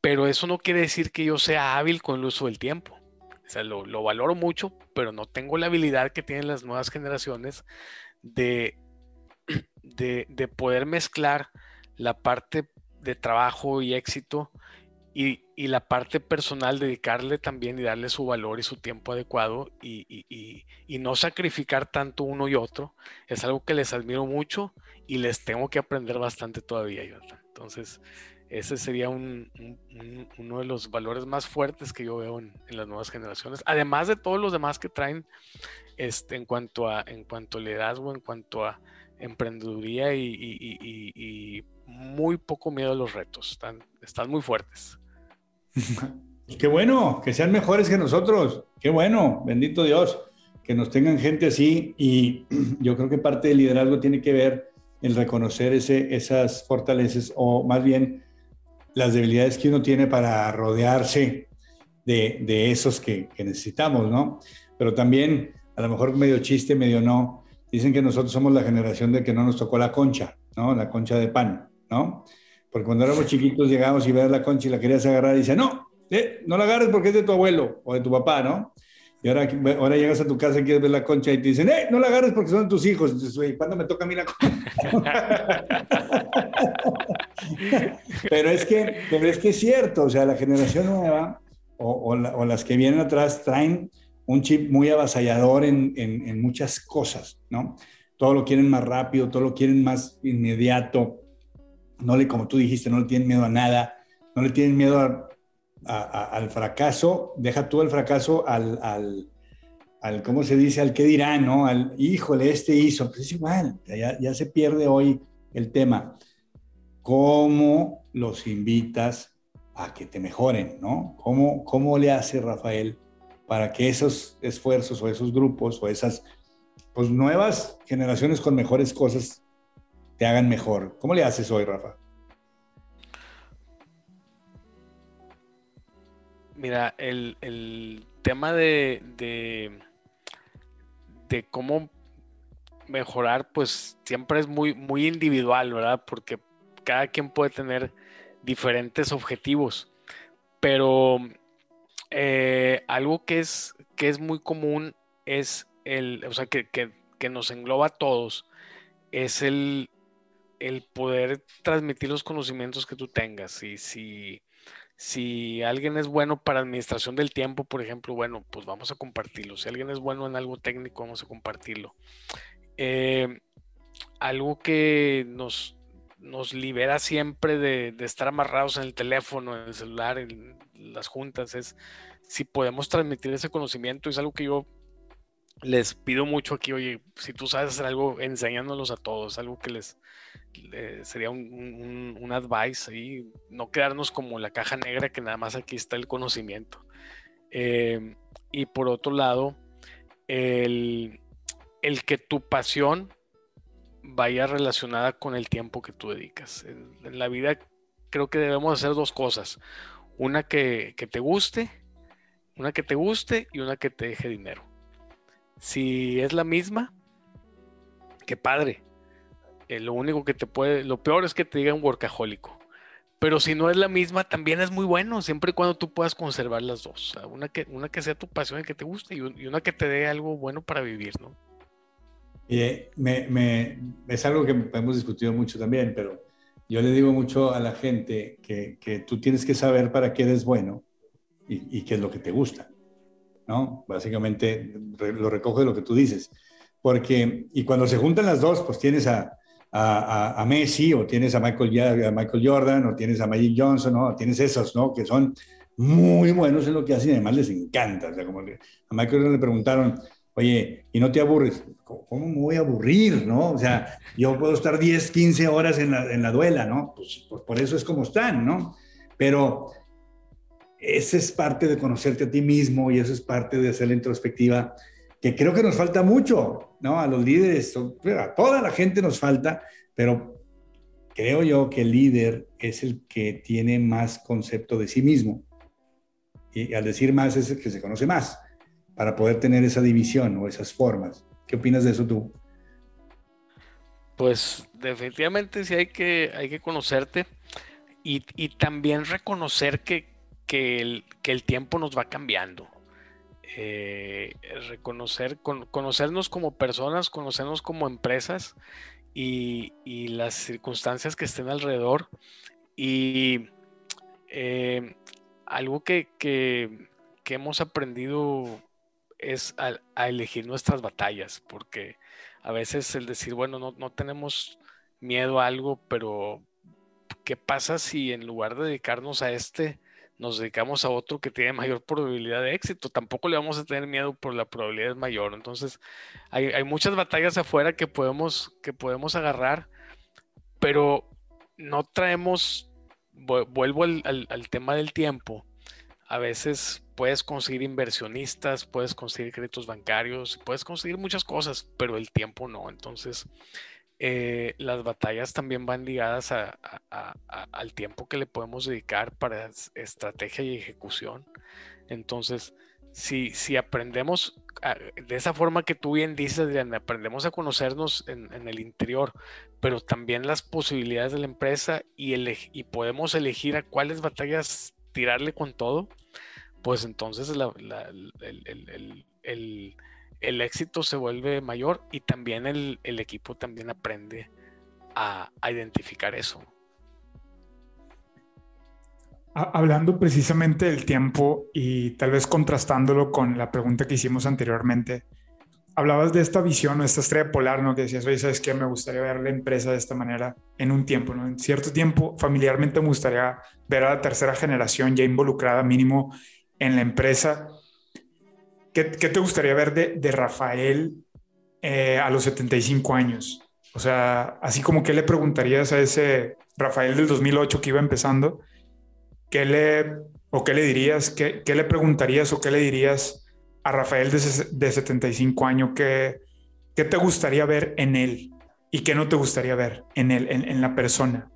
pero eso no quiere decir que yo sea hábil con el uso del tiempo. O sea, lo, lo valoro mucho, pero no tengo la habilidad que tienen las nuevas generaciones de, de, de poder mezclar la parte de trabajo y éxito y, y, la parte personal, dedicarle también y darle su valor y su tiempo adecuado y, y, y, no sacrificar tanto uno y otro, es algo que les admiro mucho y les tengo que aprender bastante todavía, Jonathan. Entonces, ese sería uno de los valores más fuertes que yo veo en, las nuevas generaciones, además de todos los demás que traen este, en, cuanto a, en cuanto a liderazgo, en cuanto a emprendeduría y, muy poco miedo a los retos, están, están muy fuertes. Qué bueno, que sean mejores que nosotros, qué bueno, bendito Dios, que nos tengan gente así y yo creo que parte del liderazgo tiene que ver el reconocer ese, esas fortalezas o más bien las debilidades que uno tiene para rodearse de, esos que, necesitamos, ¿no? Pero también, a lo mejor medio chiste, medio no, dicen que nosotros somos la generación de que no nos tocó la concha, ¿no? La concha de pan, ¿no? Porque cuando éramos chiquitos llegamos y veías la concha y la querías agarrar y dice, no, eh, no la agarres porque es de tu abuelo o de tu papá, ¿no? Y ahora, ahora llegas a tu casa y quieres ver la concha y te dicen, eh, no la agarres porque son tus hijos. Entonces, ¿cuándo me toca a mí la concha? pero, es que, pero es que es cierto, o sea, la generación nueva o, o, las que vienen atrás traen un chip muy avasallador en, en, en, muchas cosas, ¿no? Todo lo quieren más rápido, todo lo quieren más inmediato. No le, como tú dijiste, no le tienen miedo a nada, no le tienen miedo al fracaso, deja tú el fracaso al, al, ¿cómo se dice? Al qué dirá, ¿no? Al, híjole, este hizo, pues es igual, ya, ya se pierde hoy el tema. ¿Cómo los invitas a que te mejoren, ¿no? ¿Cómo, cómo le hace Rafael para que esos esfuerzos o esos grupos o esas pues, nuevas generaciones con mejores cosas te hagan mejor? ¿Cómo le haces hoy, Rafa? Mira, el, tema de, de, cómo mejorar, pues siempre es muy, muy individual, ¿verdad? Porque cada quien puede tener diferentes objetivos. Pero eh, algo que es, que es muy común es el, o sea, que, nos engloba a todos, es el, el poder transmitir los conocimientos que tú tengas. Y si si alguien es bueno para administración del tiempo, por ejemplo, bueno, pues vamos a compartirlo. Si alguien es bueno en algo técnico, vamos a compartirlo. Eh, algo que nos, nos libera siempre de, estar amarrados en el teléfono, en el celular, en las juntas, es si podemos transmitir ese conocimiento. Es algo que yo les pido mucho aquí, oye, si tú sabes hacer algo, enseñándolos a todos, algo que les, sería un, un, advice ahí, no quedarnos como la caja negra que nada más aquí está el conocimiento. Em, y por otro lado, el, el, que tu pasión vaya relacionada con el tiempo que tú dedicas. En, la vida creo que debemos hacer dos cosas. Una que, que te guste, una que te guste y una que te deje dinero. Si es la misma, qué padre. Eh, lo único que te puede, lo peor es que te digan workahólico. Pero si no es la misma, también es muy bueno, siempre y cuando tú puedas conservar las dos. una, que, una que sea tu pasión y que te guste y, una que te dé algo bueno para vivir, ¿no? me, es algo que hemos discutido mucho también, pero yo le digo mucho a la gente que, que tú tienes que saber para qué eres bueno y, y, qué es lo que te gusta, ¿no? Básicamente lo recoge de lo que tú dices. Porque, y cuando se juntan las dos, pues tienes a, a, Messi o tienes a Michael, Michael Jordan o tienes a Magic Johnson, ¿no? Tienes esos, ¿no? Que son muy buenos en lo que hacen y además les encanta. O sea, como a Michael Jordan le preguntaron, oye, ¿y no te aburres? ¿Cómo me voy a aburrir, no? O sea, yo puedo estar 10, 15 horas en la, en la duela, ¿no? Pues, pues, por eso es como están, ¿no? Pero esa es parte de conocerte a ti mismo y eso es parte de hacer la introspectiva que creo que nos falta mucho, ¿no? A los líderes, a toda la gente nos falta, pero creo yo que el líder es el que tiene más concepto de sí mismo. Y al decir más es el que se conoce más, para poder tener esa división o esas formas. ¿Qué opinas de eso tú? Pues definitivamente sí hay que, hay que conocerte y, también reconocer que, que el tiempo nos va cambiando eh, reconocer, conocernos como personas, conocernos como empresas y, las circunstancias que estén alrededor. Y eh, algo que, hemos aprendido es a, elegir nuestras batallas, porque a veces el decir, bueno, no, no tenemos miedo a algo, pero ¿qué pasa si en lugar de dedicarnos a este, nos dedicamos a otro que tiene mayor probabilidad de éxito. Tampoco le vamos a tener miedo por la probabilidad mayor. Entonces, hay, muchas batallas afuera que podemos, que podemos agarrar, pero no traemos, vuelvo al, tema del tiempo. A veces puedes conseguir inversionistas, puedes conseguir créditos bancarios, puedes conseguir muchas cosas, pero el tiempo no. Entonces, eh, las batallas también van ligadas al tiempo que le podemos dedicar para estrategia y ejecución. Entonces, si, aprendemos de esa forma que tú bien dices, aprendemos a conocernos en, el interior, pero también las posibilidades de la empresa y, podemos elegir a cuáles batallas tirarle con todo, pues entonces el éxito se vuelve mayor y también el, equipo también aprende a, identificar eso. Hablando precisamente del tiempo y tal vez contrastándolo con la pregunta que hicimos anteriormente, hablabas de esta visión o esta estrella polar, ¿no? Que decías, oye, ¿sabes qué? Me gustaría ver la empresa de esta manera en un tiempo, ¿no? En cierto tiempo, familiarmente me gustaría ver a la tercera generación ya involucrada mínimo en la empresa ¿Qué, te gustaría ver de, Rafael eh, a los 75 años? O sea, así como que le preguntarías a ese Rafael del 2008 que iba empezando, ¿qué le, o qué le dirías, qué, le preguntarías o qué le dirías a Rafael de, de 75 años? ¿Qué, ¿Qué te gustaría ver en él y qué no te gustaría ver en él, en, la persona?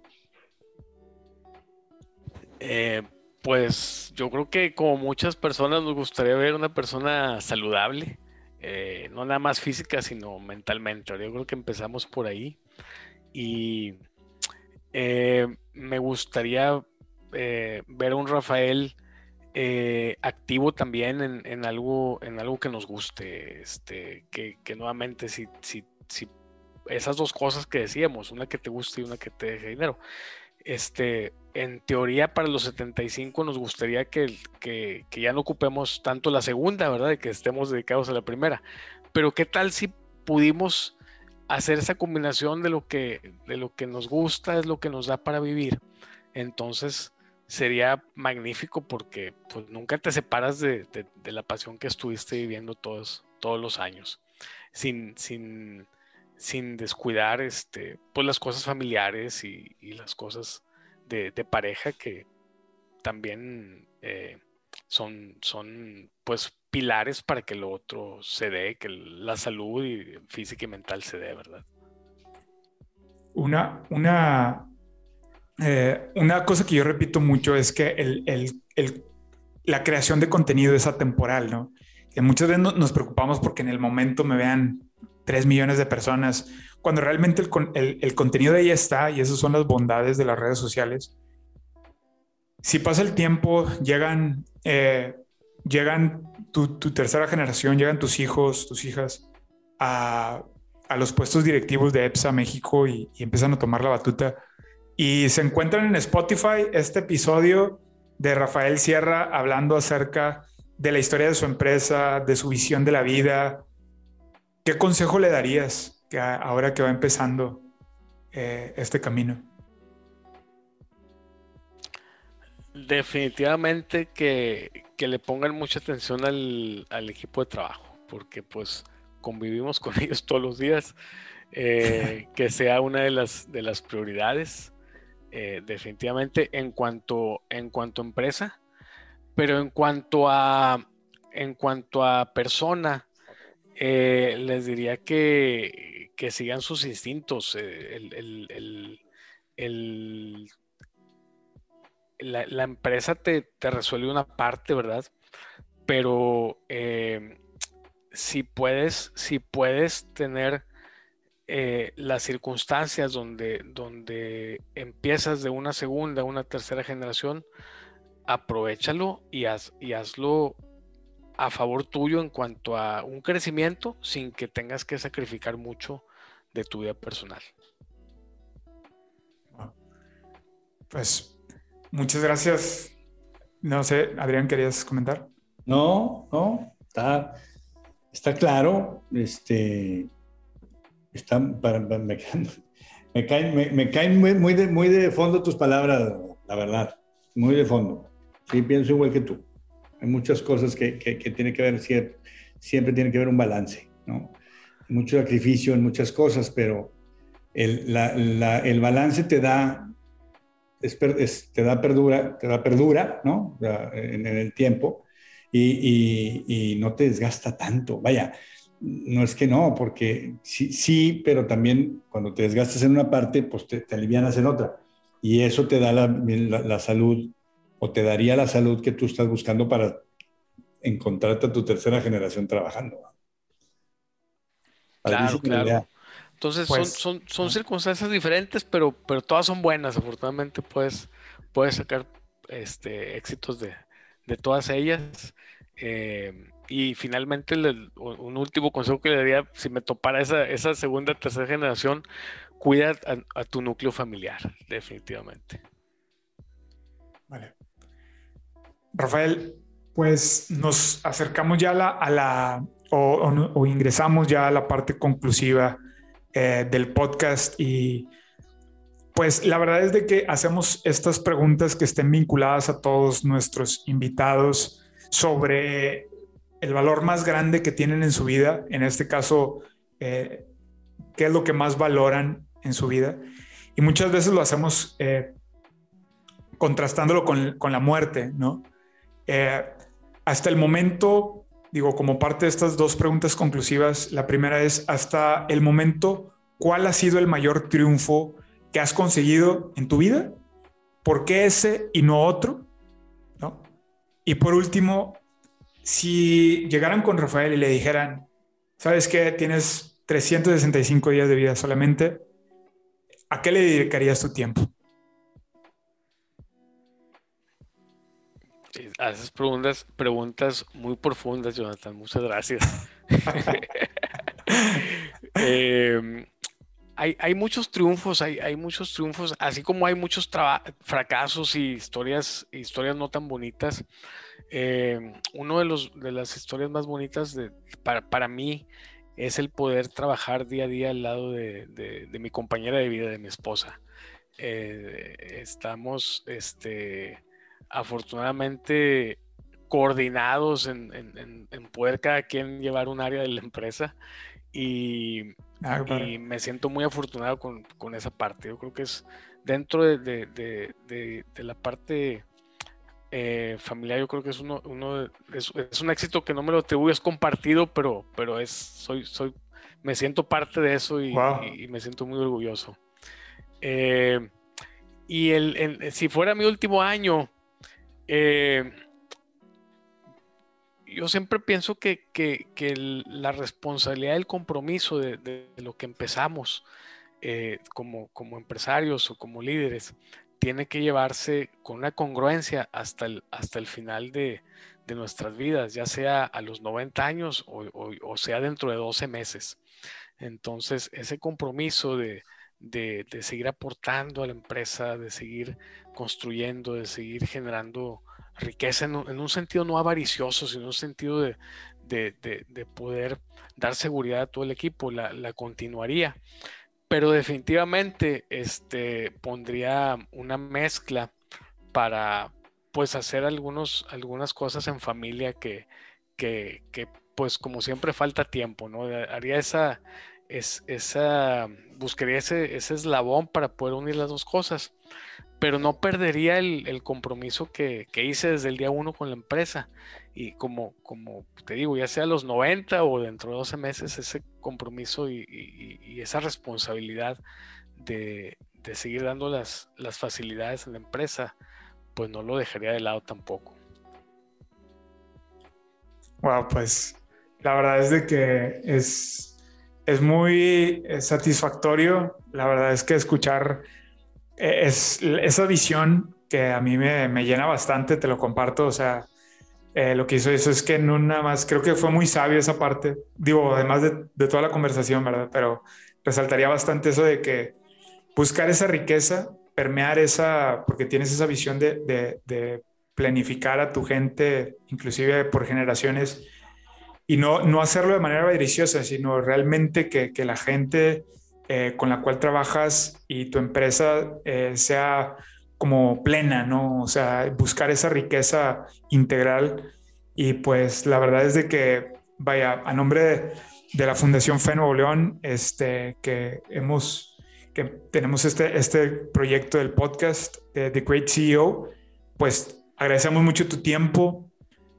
Eh, pues yo creo que como muchas personas nos gustaría ver una persona saludable, eh, no nada más física, sino mentalmente. Yo creo que empezamos por ahí. Y eh, me gustaría eh, ver a un Rafael activo también en, algo, en algo que nos guste. Este, que, nuevamente, si, si, si esas dos cosas que decíamos, una que te guste y una que te deje dinero este, en teoría para los 75 nos gustaría que, que, ya no ocupemos tanto la segunda, ¿verdad? que estemos dedicados a la primera. Pero ¿qué tal si pudimos hacer esa combinación de lo que, de lo que nos gusta, es lo que nos da para vivir? Entonces sería magnífico porque pues, nunca te separas de, la pasión que estuviste viviendo todos, todos los años, sin, sin, sin descuidar este, pues las cosas familiares y, las cosas de, pareja que también eh, son, son pues pilares para que lo otro se dé, que la salud física y mental se dé, ¿verdad? Una, una, eh, una cosa que yo repito mucho es que el, la creación de contenido es atemporal, ¿no? Que muchas veces nos preocupamos porque en el momento me vean 3 millones de personas, cuando realmente el, contenido de ahí está y esas son las bondades de las redes sociales. Si pasa el tiempo, llegan, eh, llegan tu, tercera generación, llegan tus hijos, tus hijas a, los puestos directivos de EPSA México y, y empiezan a tomar la batuta y se encuentran en Spotify este episodio de Rafael Sierra hablando acerca de la historia de su empresa, de su visión de la vida, ¿Qué consejo le darías que ahora que va empezando eh, este camino? Definitivamente que, le pongan mucha atención al, equipo de trabajo, porque pues convivimos con ellos todos los días, eh, que sea una de las, de las prioridades, eh, definitivamente en cuanto, en cuanto a empresa, pero en cuanto a, en cuanto a persona, eh, les diría que, sigan sus instintos. Eh, la, empresa te, resuelve una parte, ¿verdad? Pero eh, si, puedes, si puedes tener las circunstancias donde, donde empiezas de una segunda, una tercera generación, aprovechalo y hazlo a favor tuyo en cuanto a un crecimiento sin que tengas que sacrificar mucho de tu vida personal. Pues muchas gracias. No sé, Adrián, ¿querías comentar? No, no, está, está claro. Este, está, para, Me caen, me, caen muy, muy, de, muy de fondo tus palabras, la verdad, muy de fondo. Sí, pienso igual que tú. Hay muchas cosas que, que, que tiene que ver, siempre, siempre tiene que haber un balance, ¿no? Mucho sacrificio en muchas cosas, pero el, la, la, el balance te da, es, te da perdura, te da perdura, ¿no? En, en el tiempo y, y, y, no te desgasta tanto. Vaya, no es que no, porque sí, sí, pero también cuando te desgastas en una parte, pues te, te alivianas en otra. Y eso te da la, la salud o te daría la salud que tú estás buscando para encontrarte a tu tercera generación trabajando. Claro, claro. Entonces pues, son, son, son, circunstancias diferentes, pero, pero todas son buenas. Afortunadamente puedes, puedes sacar este, éxitos de, de todas ellas. Eh, y finalmente, un último consejo que le daría, si me topara esa, esa segunda, tercera generación, cuida a, a tu núcleo familiar, definitivamente. Vale. Rafael, pues nos acercamos ya a la, a la o, ingresamos ya a la parte conclusiva eh, del podcast y pues la verdad es de que hacemos estas preguntas que estén vinculadas a todos nuestros invitados sobre el valor más grande que tienen en su vida, en este caso, eh, qué es lo que más valoran en su vida. Y muchas veces lo hacemos eh, contrastándolo con, con, la muerte, ¿no? Eh, hasta el momento, digo, como parte de estas dos preguntas conclusivas, la primera es, hasta el momento, ¿cuál ha sido el mayor triunfo que has conseguido en tu vida? ¿Por qué ese y no otro? Y por último, si llegaran con Rafael y le dijeran, ¿sabes qué? Tienes 365 días de vida solamente, ¿a qué le dedicarías tu tiempo? Haces preguntas, preguntas muy profundas, Jonathan. Muchas gracias. eh, hay, hay, muchos triunfos, hay, hay, muchos triunfos, así como hay muchos fracasos y historias, historias no tan bonitas. Eh, uno de, los, de las historias más bonitas de, para, para, mí es el poder trabajar día a día al lado de, de, de mi compañera de vida, de mi esposa. Eh, estamos, este, afortunadamente coordinados en, en, en, poder cada quien llevar un área de la empresa y, ah, y me siento muy afortunado con, con, esa parte. Yo creo que es dentro de, de, de la parte eh, familiar, yo creo que es uno, uno es, es, un éxito que no me lo atribuyo, es compartido, pero, pero es, soy, soy, me siento parte de eso y, wow. y, y me siento muy orgulloso. Eh, y el, el, si fuera mi último año, eh, yo siempre pienso que, la responsabilidad, el compromiso de, lo que empezamos eh, como, empresarios o como líderes tiene que llevarse con una congruencia hasta el, final de, nuestras vidas, ya sea a los 90 años o, o, o, sea dentro de 12 meses. Entonces, ese compromiso de, de, de, seguir aportando a la empresa, de seguir construyendo, de seguir generando riqueza en un, en un sentido no avaricioso, sino en un sentido de, de, poder dar seguridad a todo el equipo, la, la continuaría. Pero definitivamente este, pondría una mezcla para pues hacer algunos, algunas cosas en familia que, que, que pues como siempre falta tiempo, ¿no? Haría esa, es, esa, buscaría ese, ese, eslabón para poder unir las dos cosas, pero no perdería el, el compromiso que, que, hice desde el día uno con la empresa. Y como, como te digo, ya sea a los 90 o dentro de 12 meses, ese compromiso y, y, y esa responsabilidad de, de, seguir dando las, las facilidades en la empresa, pues no lo dejaría de lado tampoco. Wow, pues la verdad es de que es es muy eh, satisfactorio. La verdad es que escuchar eh, es, esa visión que a mí me, me llena bastante, te lo comparto. O sea, eh, lo que hizo eso es que no nada más, creo que fue muy sabio esa parte. Digo, además de, de, toda la conversación, ¿verdad? Pero resaltaría bastante eso de que buscar esa riqueza, permear esa, porque tienes esa visión de, de, de planificar a tu gente, inclusive por generaciones y no, no hacerlo de manera avariciosa, sino realmente que, que, la gente eh, con la cual trabajas y tu empresa eh, sea como plena, ¿no? O sea, buscar esa riqueza integral. Y pues la verdad es de que, vaya, a nombre de, la Fundación Fe Nuevo León, este, que hemos, que tenemos este, este proyecto del podcast de The Great CEO, pues agradecemos mucho tu tiempo,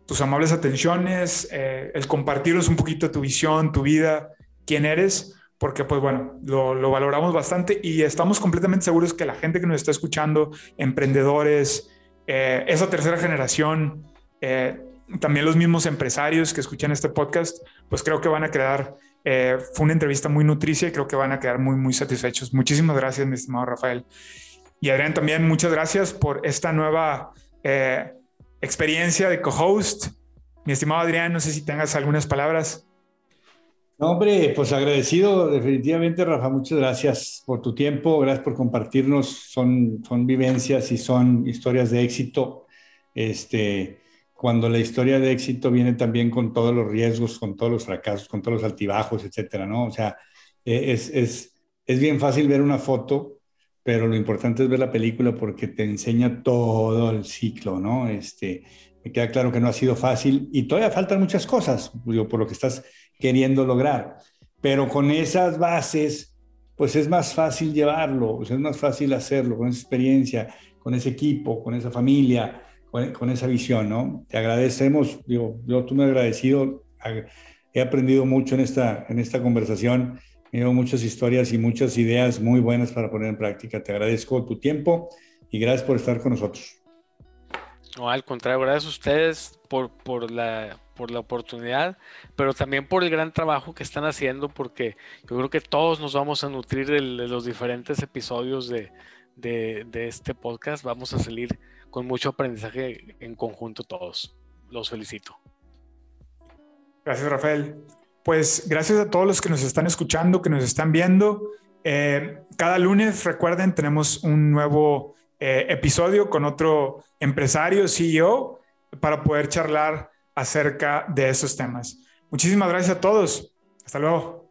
tus amables atenciones, eh, el compartirnos un poquito tu visión, tu vida, quién eres, porque pues bueno, lo, valoramos bastante y estamos completamente seguros que la gente que nos está escuchando, emprendedores, eh, esa tercera generación, eh, también los mismos empresarios que escuchan este podcast, pues creo que van a quedar, fue una entrevista muy nutricia y creo que van a quedar muy, muy satisfechos. Muchísimas gracias, mi estimado Rafael. Y Adrián, también muchas gracias por esta nueva experiencia de co-host. Mi estimado Adrián, no sé si tengas algunas palabras. No, hombre, pues agradecido definitivamente, Rafa. Muchas gracias por tu tiempo, gracias por compartirnos. Son, son vivencias y son historias de éxito. Este, cuando la historia de éxito viene también con todos los riesgos, con todos los fracasos, con todos los altibajos, etcétera, ¿no? O sea, e, es, es, es bien fácil ver una foto pero lo importante es ver la película porque te enseña todo el ciclo, ¿no? Este, me queda claro que no ha sido fácil y todavía faltan muchas cosas, digo, por lo que estás queriendo lograr, pero con esas bases, pues es más fácil llevarlo, es más fácil hacerlo con esa experiencia, con ese equipo, con esa familia, con, esa visión, ¿no? Te agradecemos, digo, yo tú me agradecido, he aprendido mucho en esta, en esta conversación me muchas historias y muchas ideas muy buenas para poner en práctica. Te agradezco tu tiempo y gracias por estar con nosotros. No, al contrario, gracias a ustedes por, por, la, por la oportunidad, pero también por el gran trabajo que están haciendo, porque yo creo que todos nos vamos a nutrir de, los diferentes episodios de, de, de este podcast. Vamos a salir con mucho aprendizaje en conjunto todos. Los felicito. Gracias, Rafael pues gracias a todos los que nos están escuchando, que nos están viendo. Eh, cada lunes, recuerden, tenemos un nuevo eh, episodio con otro empresario, CEO, para poder charlar acerca de esos temas. Muchísimas gracias a todos. Hasta luego.